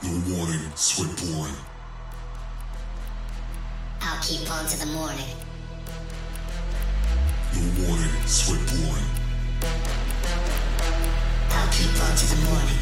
No warning, sweat boy. I'll keep on to the morning. No warning, sweat boy. I'll keep on to the morning.